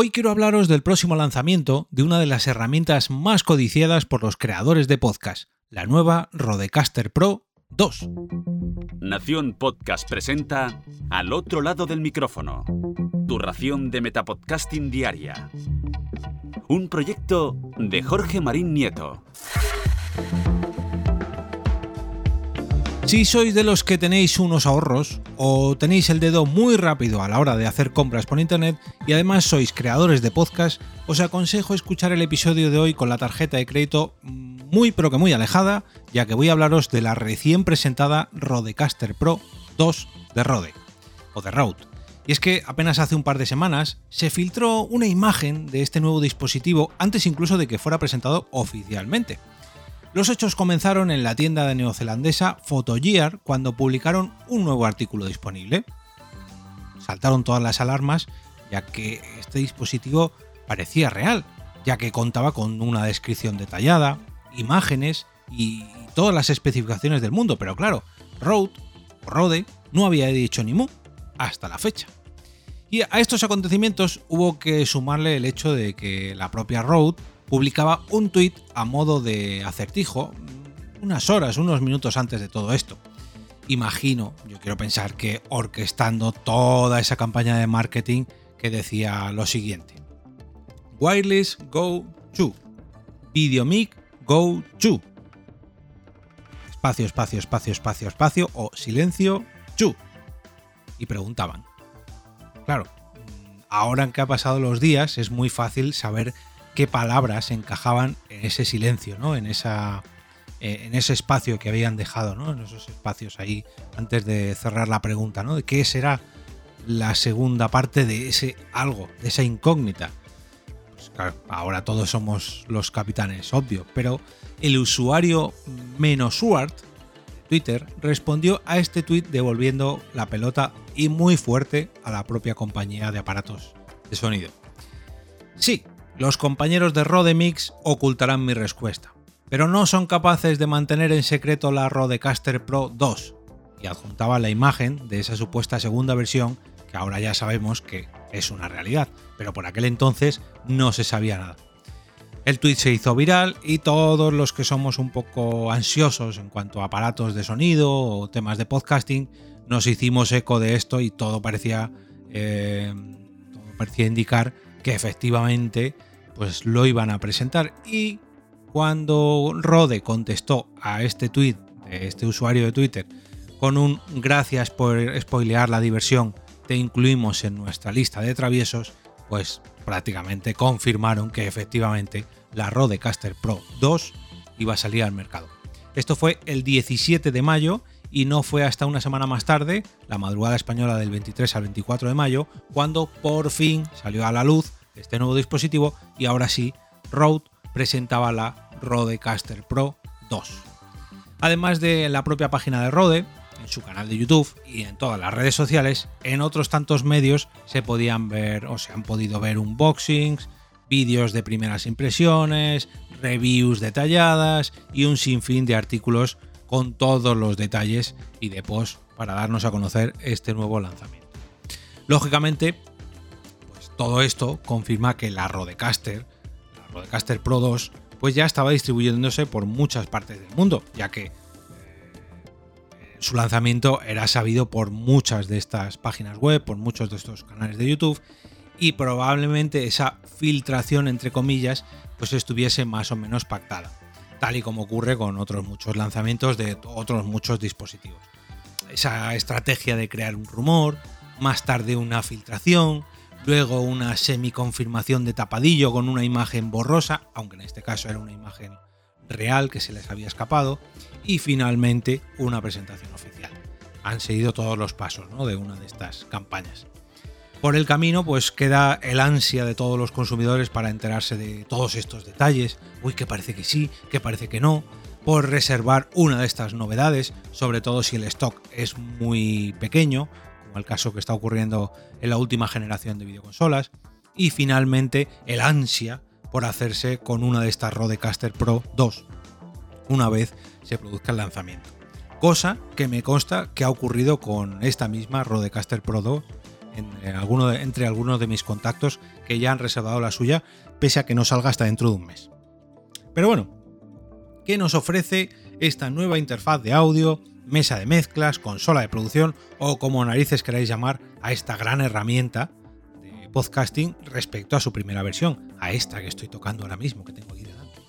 Hoy quiero hablaros del próximo lanzamiento de una de las herramientas más codiciadas por los creadores de podcast, la nueva Rodecaster Pro 2. Nación Podcast presenta Al otro lado del micrófono, tu ración de Metapodcasting Diaria. Un proyecto de Jorge Marín Nieto. Si sois de los que tenéis unos ahorros o tenéis el dedo muy rápido a la hora de hacer compras por internet y además sois creadores de podcast, os aconsejo escuchar el episodio de hoy con la tarjeta de crédito muy pero que muy alejada, ya que voy a hablaros de la recién presentada Rodecaster Pro 2 de Rode o de Rode. Y es que apenas hace un par de semanas se filtró una imagen de este nuevo dispositivo antes incluso de que fuera presentado oficialmente. Los hechos comenzaron en la tienda de neozelandesa Photogear cuando publicaron un nuevo artículo disponible. Saltaron todas las alarmas ya que este dispositivo parecía real, ya que contaba con una descripción detallada, imágenes y todas las especificaciones del mundo, pero claro, Rode o Rode no había dicho ni mu hasta la fecha. Y a estos acontecimientos hubo que sumarle el hecho de que la propia Rode publicaba un tuit a modo de acertijo unas horas, unos minutos antes de todo esto. Imagino, yo quiero pensar que orquestando toda esa campaña de marketing que decía lo siguiente. Wireless Go To. Videomic Go To. Espacio, espacio, espacio, espacio, espacio o silencio Chu. Y preguntaban. Claro, ahora que ha pasado los días es muy fácil saber qué palabras encajaban en ese silencio, ¿no? En esa eh, en ese espacio que habían dejado, ¿no? En esos espacios ahí antes de cerrar la pregunta, ¿no? De qué será la segunda parte de ese algo, de esa incógnita. Pues claro, ahora todos somos los capitanes, obvio, pero el usuario Menosuart de Twitter respondió a este tweet devolviendo la pelota y muy fuerte a la propia compañía de aparatos de sonido. Sí, los compañeros de Rodemix ocultarán mi respuesta, pero no son capaces de mantener en secreto la Rodecaster Pro 2, y adjuntaba la imagen de esa supuesta segunda versión que ahora ya sabemos que es una realidad, pero por aquel entonces no se sabía nada. El tweet se hizo viral y todos los que somos un poco ansiosos en cuanto a aparatos de sonido o temas de podcasting nos hicimos eco de esto y todo parecía, eh, todo parecía indicar que efectivamente pues lo iban a presentar. Y cuando Rode contestó a este tweet de este usuario de Twitter con un gracias por spoilear la diversión, te incluimos en nuestra lista de traviesos, pues prácticamente confirmaron que efectivamente la Rodecaster Pro 2 iba a salir al mercado. Esto fue el 17 de mayo y no fue hasta una semana más tarde, la madrugada española del 23 al 24 de mayo, cuando por fin salió a la luz este nuevo dispositivo y ahora sí, Rode presentaba la Rodecaster Pro 2. Además de la propia página de Rode, en su canal de YouTube y en todas las redes sociales, en otros tantos medios se podían ver o se han podido ver unboxings, vídeos de primeras impresiones, reviews detalladas y un sinfín de artículos con todos los detalles y de post para darnos a conocer este nuevo lanzamiento. Lógicamente, todo esto confirma que la Rodecaster, la Rodecaster Pro 2, pues ya estaba distribuyéndose por muchas partes del mundo, ya que eh, su lanzamiento era sabido por muchas de estas páginas web, por muchos de estos canales de YouTube, y probablemente esa filtración, entre comillas, pues estuviese más o menos pactada, tal y como ocurre con otros muchos lanzamientos de otros muchos dispositivos. Esa estrategia de crear un rumor, más tarde una filtración, luego una semi-confirmación de tapadillo con una imagen borrosa, aunque en este caso era una imagen real que se les había escapado, y finalmente una presentación oficial. Han seguido todos los pasos de una de estas campañas. Por el camino, pues queda el ansia de todos los consumidores para enterarse de todos estos detalles. Uy, que parece que sí, que parece que no. Por reservar una de estas novedades, sobre todo si el stock es muy pequeño como el caso que está ocurriendo en la última generación de videoconsolas, y finalmente el ansia por hacerse con una de estas Rodecaster Pro 2, una vez se produzca el lanzamiento. Cosa que me consta que ha ocurrido con esta misma Rodecaster Pro 2 entre algunos de mis contactos que ya han reservado la suya, pese a que no salga hasta dentro de un mes. Pero bueno, ¿qué nos ofrece esta nueva interfaz de audio, mesa de mezclas, consola de producción o como narices queráis llamar a esta gran herramienta de podcasting respecto a su primera versión, a esta que estoy tocando ahora mismo, que tengo aquí delante?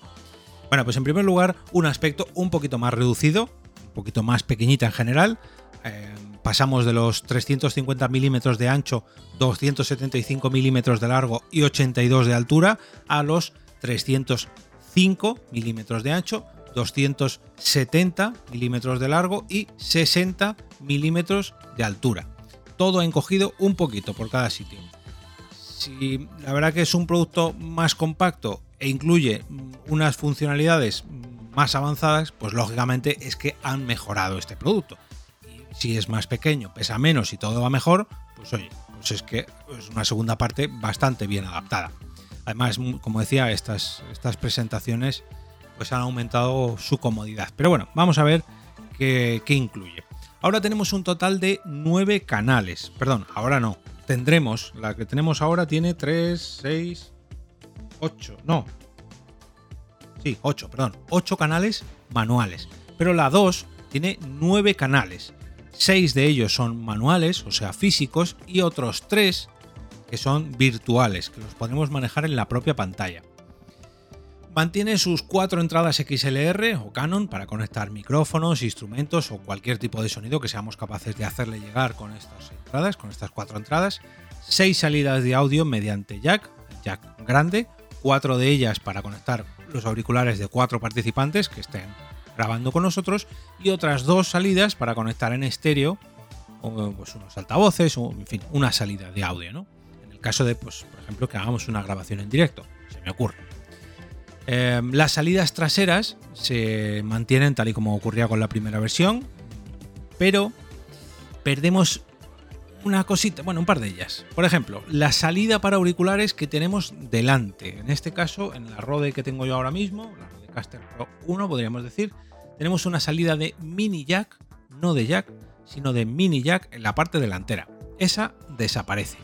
Bueno, pues en primer lugar, un aspecto un poquito más reducido, un poquito más pequeñita en general. Eh, pasamos de los 350 milímetros de ancho, 275 milímetros de largo y 82 de altura a los 305 milímetros de ancho, 270 milímetros de largo y 60 milímetros de altura. Todo encogido un poquito por cada sitio. Si la verdad que es un producto más compacto e incluye unas funcionalidades más avanzadas, pues lógicamente es que han mejorado este producto. Y si es más pequeño, pesa menos y todo va mejor, pues oye, pues es que es una segunda parte bastante bien adaptada. Además, como decía, estas, estas presentaciones pues han aumentado su comodidad. Pero bueno, vamos a ver qué, incluye. Ahora tenemos un total de 9 canales. Perdón, ahora no. Tendremos, la que tenemos ahora tiene 3, 6, 8. No. Sí, 8, perdón. 8 canales manuales. Pero la 2 tiene 9 canales. 6 de ellos son manuales, o sea, físicos, y otros 3 que son virtuales, que los podemos manejar en la propia pantalla. Mantiene sus cuatro entradas XLR o Canon para conectar micrófonos, instrumentos o cualquier tipo de sonido que seamos capaces de hacerle llegar con estas entradas, con estas cuatro entradas. Seis salidas de audio mediante jack, jack grande, cuatro de ellas para conectar los auriculares de cuatro participantes que estén grabando con nosotros y otras dos salidas para conectar en estéreo pues unos altavoces o en fin, una salida de audio, ¿no? En el caso de, pues, por ejemplo, que hagamos una grabación en directo, se me ocurre. Em, las salidas traseras se mantienen tal y como ocurría con la primera versión, pero perdemos una cosita, bueno, un par de ellas. Por ejemplo, la salida para auriculares que tenemos delante. En este caso, en la Rode que tengo yo ahora mismo, la Rodecaster Pro 1, podríamos decir, tenemos una salida de mini jack, no de jack, sino de mini jack en la parte delantera. Esa desaparece.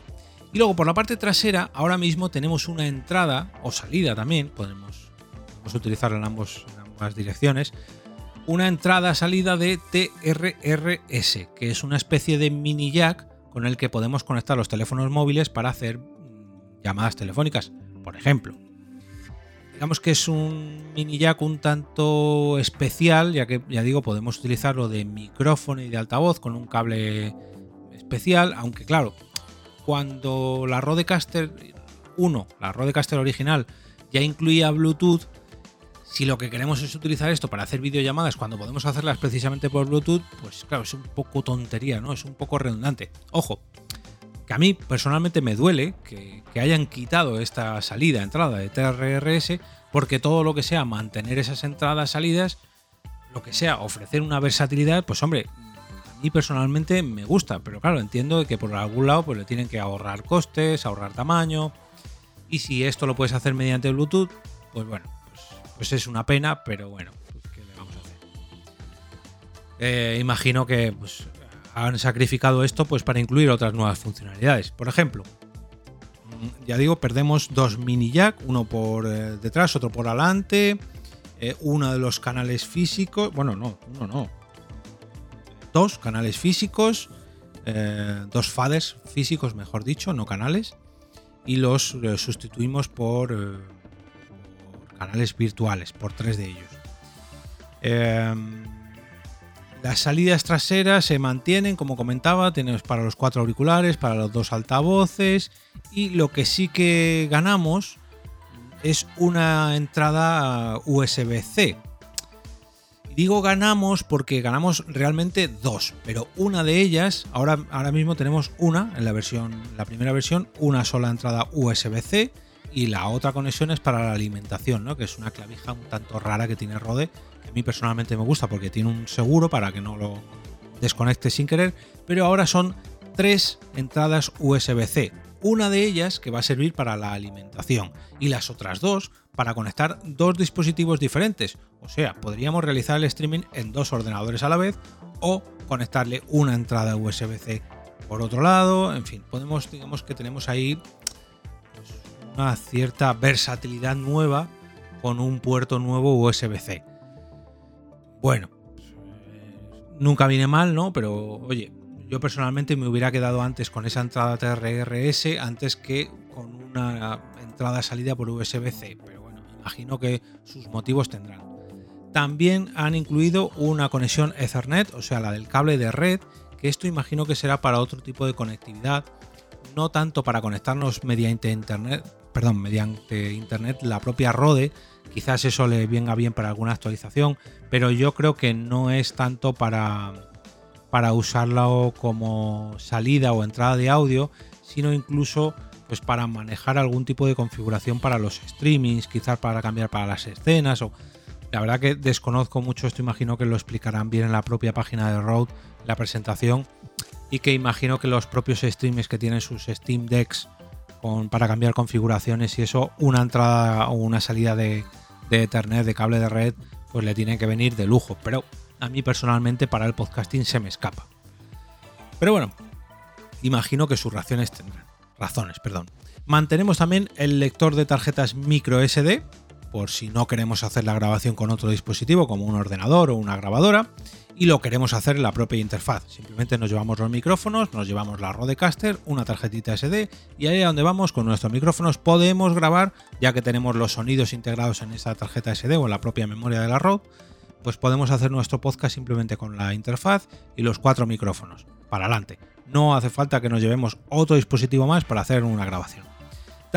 Y luego por la parte trasera, ahora mismo tenemos una entrada o salida también, podemos utilizarlo en, ambos, ambas direcciones, una entrada-salida de TRRS, que es una especie de mini jack con el que podemos conectar los teléfonos móviles para hacer mm, llamadas telefónicas, por ejemplo. Digamos que es un mini jack un tanto especial, ya que ya digo, podemos utilizarlo de micrófono y de altavoz con un cable especial, aunque claro, cuando la Rodecaster 1, la Rodecaster original, ya incluía Bluetooth, si lo que queremos es utilizar esto para hacer videollamadas cuando podemos hacerlas precisamente por Bluetooth, pues claro, es un poco tontería, ¿no? Es un poco redundante. Ojo, que a mí personalmente me duele que, hayan quitado esta salida, entrada de TRRS, porque todo lo que sea mantener esas entradas, salidas, lo que sea, ofrecer una versatilidad, pues hombre, a mí personalmente me gusta, pero claro, entiendo que por algún lado pues le tienen que ahorrar costes, ahorrar tamaño, y si esto lo puedes hacer mediante Bluetooth, pues bueno, pues es una pena, pero bueno, pues, ¿qué le vamos a hacer? Eh, imagino que pues, han sacrificado esto pues, para incluir otras nuevas funcionalidades. Por ejemplo, mm, ya digo, perdemos dos mini jack, uno por eh, detrás, otro por adelante, eh, uno de los canales físicos, bueno, no, uno no, dos canales físicos, dos faders físicos, mejor dicho, no canales, y los sustituimos por canales virtuales, por tres de ellos. Em, las salidas traseras se mantienen, como comentaba, tenemos para los cuatro auriculares, para los dos altavoces y lo que sí que ganamos es una entrada USB-C. Digo ganamos porque ganamos realmente dos, pero una de ellas, ahora, ahora mismo tenemos una en la versión, la primera versión, una sola entrada USB-C y la otra conexión es para la alimentación, ¿no? que es una clavija un tanto rara que tiene Rode, que a mí personalmente me gusta porque tiene un seguro para que no lo desconecte sin querer, pero ahora son tres entradas USB-C, una de ellas que va a servir para la alimentación y las otras dos para conectar dos dispositivos diferentes, o sea, podríamos realizar el streaming en dos ordenadores a la vez o conectarle una entrada USB-C por otro lado, en fin, podemos, digamos que tenemos ahí una cierta versatilidad nueva con un puerto nuevo USB-C. Bueno, nunca viene mal, ¿no? Pero oye, yo personalmente me hubiera quedado antes con esa entrada TRRS antes que con una entrada salida por USB-C. Pero bueno, imagino que sus motivos tendrán. También han incluido una conexión Ethernet, o sea, la del cable de red, que esto imagino que será para otro tipo de conectividad, no tanto para conectarnos mediante internet, perdón, mediante internet la propia Rode, quizás eso le venga bien para alguna actualización, pero yo creo que no es tanto para para usarlo como salida o entrada de audio, sino incluso pues para manejar algún tipo de configuración para los streamings, quizás para cambiar para las escenas o la verdad que desconozco mucho esto, imagino que lo explicarán bien en la propia página de Rode, la presentación, y que imagino que los propios streamers que tienen sus Steam Decks para cambiar configuraciones y eso, una entrada o una salida de, de Ethernet, de cable de red, pues le tiene que venir de lujo. Pero a mí personalmente para el podcasting se me escapa. Pero bueno, imagino que sus razones tendrán. Razones, perdón. Mantenemos también el lector de tarjetas micro SD, por si no queremos hacer la grabación con otro dispositivo como un ordenador o una grabadora, y lo queremos hacer en la propia interfaz. Simplemente nos llevamos los micrófonos, nos llevamos la Rodecaster, una tarjetita SD y ahí a donde vamos con nuestros micrófonos podemos grabar, ya que tenemos los sonidos integrados en esa tarjeta SD o en la propia memoria de la Rode, pues podemos hacer nuestro podcast simplemente con la interfaz y los cuatro micrófonos. Para adelante. No hace falta que nos llevemos otro dispositivo más para hacer una grabación.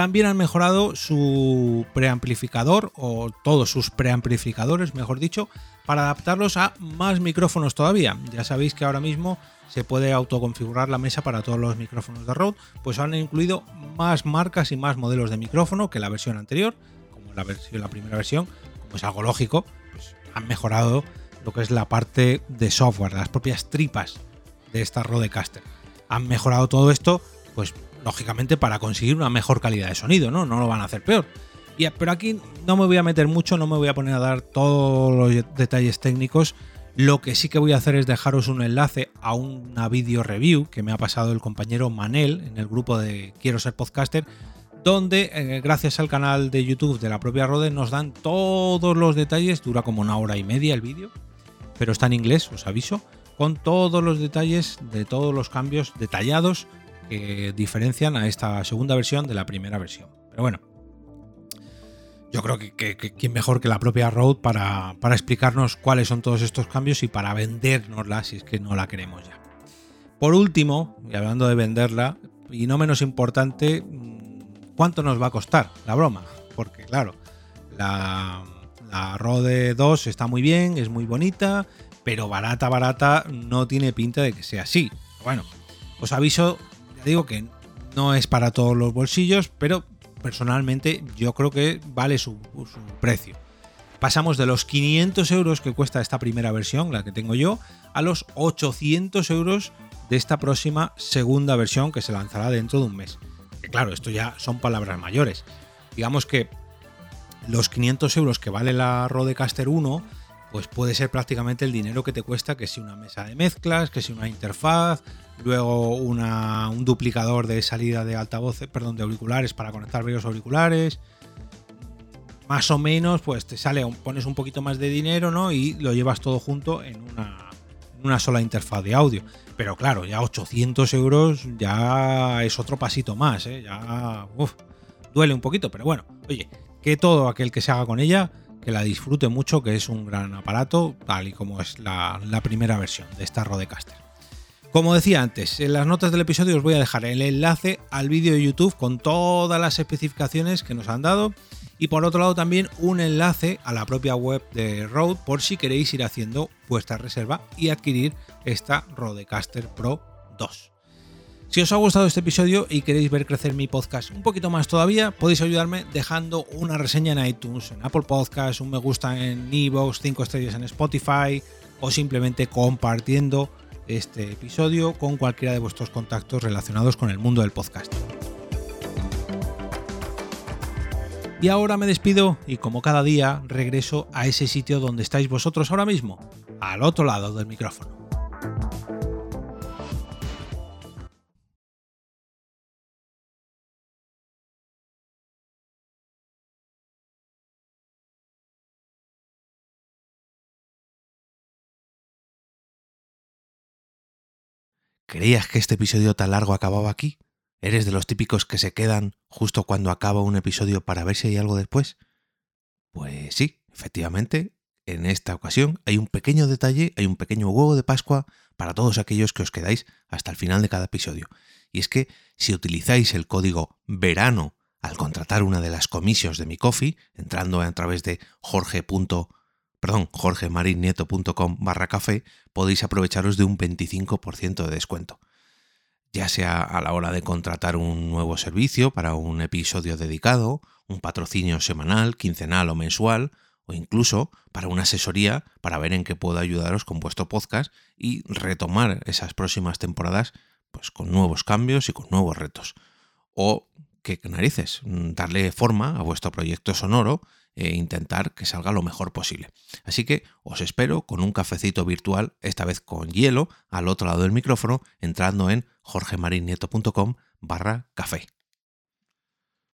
También han mejorado su preamplificador o todos sus preamplificadores, mejor dicho, para adaptarlos a más micrófonos todavía. Ya sabéis que ahora mismo se puede autoconfigurar la mesa para todos los micrófonos de Rode, pues han incluido más marcas y más modelos de micrófono que la versión anterior, como la, versión, la primera versión, como es algo lógico, han mejorado lo que es la parte de software, las propias tripas de esta Rodecaster. Han mejorado todo esto, pues lógicamente para conseguir una mejor calidad de sonido, ¿no? No lo van a hacer peor. Y, pero aquí no me voy a meter mucho, no me voy a poner a dar todos los detalles técnicos. Lo que sí que voy a hacer es dejaros un enlace a una video review que me ha pasado el compañero Manel en el grupo de Quiero ser podcaster, donde eh, gracias al canal de YouTube de la propia Rode nos dan todos los detalles, dura como una hora y media el vídeo, pero está en inglés, os aviso, con todos los detalles de todos los cambios detallados que diferencian a esta segunda versión de la primera versión. Pero bueno, yo creo que, quién mejor que la propia Rode para, para explicarnos cuáles son todos estos cambios y para vendérnosla si es que no la queremos ya. Por último, y hablando de venderla, y no menos importante, ¿cuánto nos va a costar la broma? Porque claro, la, la Rode 2 está muy bien, es muy bonita, pero barata, barata no tiene pinta de que sea así. Bueno, os aviso, digo que no es para todos los bolsillos, pero personalmente yo creo que vale su, su precio. Pasamos de los 500 euros que cuesta esta primera versión, la que tengo yo, a los 800 euros de esta próxima segunda versión que se lanzará dentro de un mes claro, esto ya son palabras mayores. Digamos que los 500 euros que vale la Rodecaster 1, pues puede ser prácticamente el dinero que te cuesta que si una mesa de mezclas, que si una interfaz, luego un duplicador de salida de altavoces, perdón, de auriculares para conectar varios auriculares. Más o menos, pues te sale, pones un poquito más de dinero, ¿no? Y lo llevas todo junto en una, una sola interfaz de audio. Pero claro, ya 800 euros ya es otro pasito más, ¿eh? ya duele un poquito, pero bueno, oye, que todo aquel que se haga con ella, que la disfrute mucho, que es un gran aparato, tal y como es la, primera versión de esta Rodecaster. Como decía antes, en las notas del episodio os voy a dejar el enlace al vídeo de YouTube con todas las especificaciones que nos han dado y por otro lado también un enlace a la propia web de Rode por si queréis ir haciendo vuestra reserva y adquirir esta Rodecaster Pro 2. Si os ha gustado este episodio y queréis ver crecer mi podcast un poquito más todavía, podéis ayudarme dejando una reseña en iTunes, en Apple Podcasts, un me gusta en Evox, 5 estrellas en Spotify o simplemente compartiendo este episodio con cualquiera de vuestros contactos relacionados con el mundo del podcast. Y ahora me despido y como cada día regreso a ese sitio donde estáis vosotros ahora mismo, al otro lado del micrófono. ¿Creías que este episodio tan largo acababa aquí? ¿Eres de los típicos que se quedan justo cuando acaba un episodio para ver si hay algo después? Pues sí, efectivamente, en esta ocasión hay un pequeño detalle, hay un pequeño huevo de Pascua para todos aquellos que os quedáis hasta el final de cada episodio. Y es que si utilizáis el código verano al contratar una de las comisios de mi coffee, entrando a través de jorge. Perdón, jorgemarinieto.com barra café, podéis aprovecharos de un 25% de descuento. Ya sea a la hora de contratar un nuevo servicio para un episodio dedicado, un patrocinio semanal, quincenal o mensual, o incluso para una asesoría para ver en qué puedo ayudaros con vuestro podcast y retomar esas próximas temporadas pues con nuevos cambios y con nuevos retos. O qué narices, darle forma a vuestro proyecto sonoro e intentar que salga lo mejor posible. Así que os espero con un cafecito virtual, esta vez con hielo, al otro lado del micrófono, entrando en jorgemarinieto.com barra café.